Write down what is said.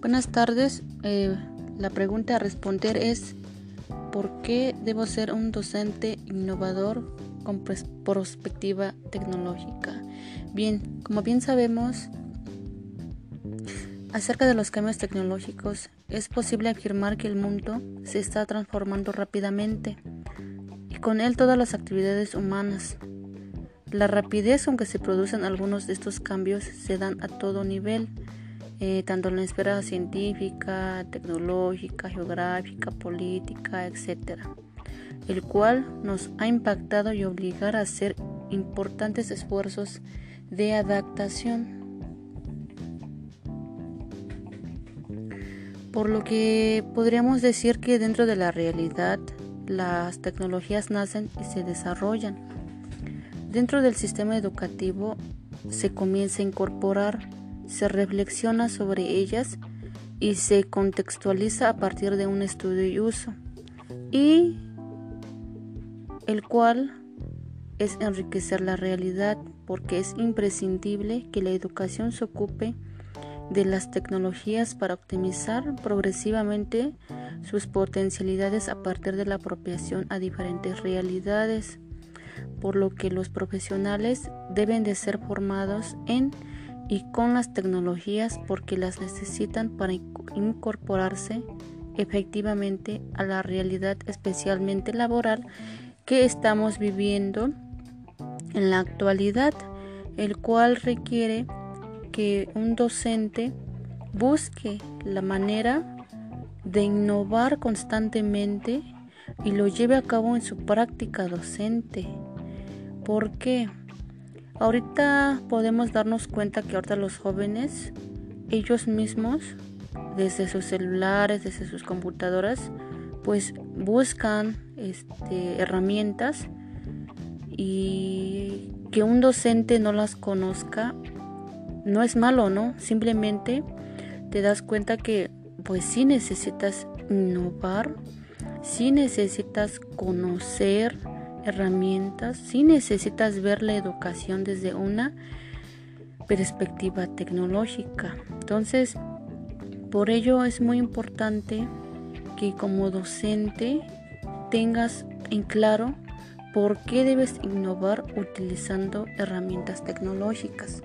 Buenas tardes. Eh, la pregunta a responder es ¿por qué debo ser un docente innovador con perspectiva tecnológica? Bien, como bien sabemos, acerca de los cambios tecnológicos, es posible afirmar que el mundo se está transformando rápidamente y con él todas las actividades humanas. La rapidez con que se producen algunos de estos cambios se dan a todo nivel eh, tanto en la esfera científica, tecnológica, geográfica, política, etc., el cual nos ha impactado y obligar a hacer importantes esfuerzos de adaptación. Por lo que podríamos decir que dentro de la realidad las tecnologías nacen y se desarrollan. Dentro del sistema educativo se comienza a incorporar se reflexiona sobre ellas y se contextualiza a partir de un estudio y uso, y el cual es enriquecer la realidad porque es imprescindible que la educación se ocupe de las tecnologías para optimizar progresivamente sus potencialidades a partir de la apropiación a diferentes realidades, por lo que los profesionales deben de ser formados en y con las tecnologías porque las necesitan para incorporarse efectivamente a la realidad especialmente laboral que estamos viviendo en la actualidad, el cual requiere que un docente busque la manera de innovar constantemente y lo lleve a cabo en su práctica docente. ¿Por qué? Ahorita podemos darnos cuenta que ahorita los jóvenes, ellos mismos, desde sus celulares, desde sus computadoras, pues buscan este, herramientas y que un docente no las conozca no es malo, ¿no? Simplemente te das cuenta que pues sí necesitas innovar, sí necesitas conocer, herramientas si necesitas ver la educación desde una perspectiva tecnológica. Entonces, por ello es muy importante que como docente tengas en claro por qué debes innovar utilizando herramientas tecnológicas.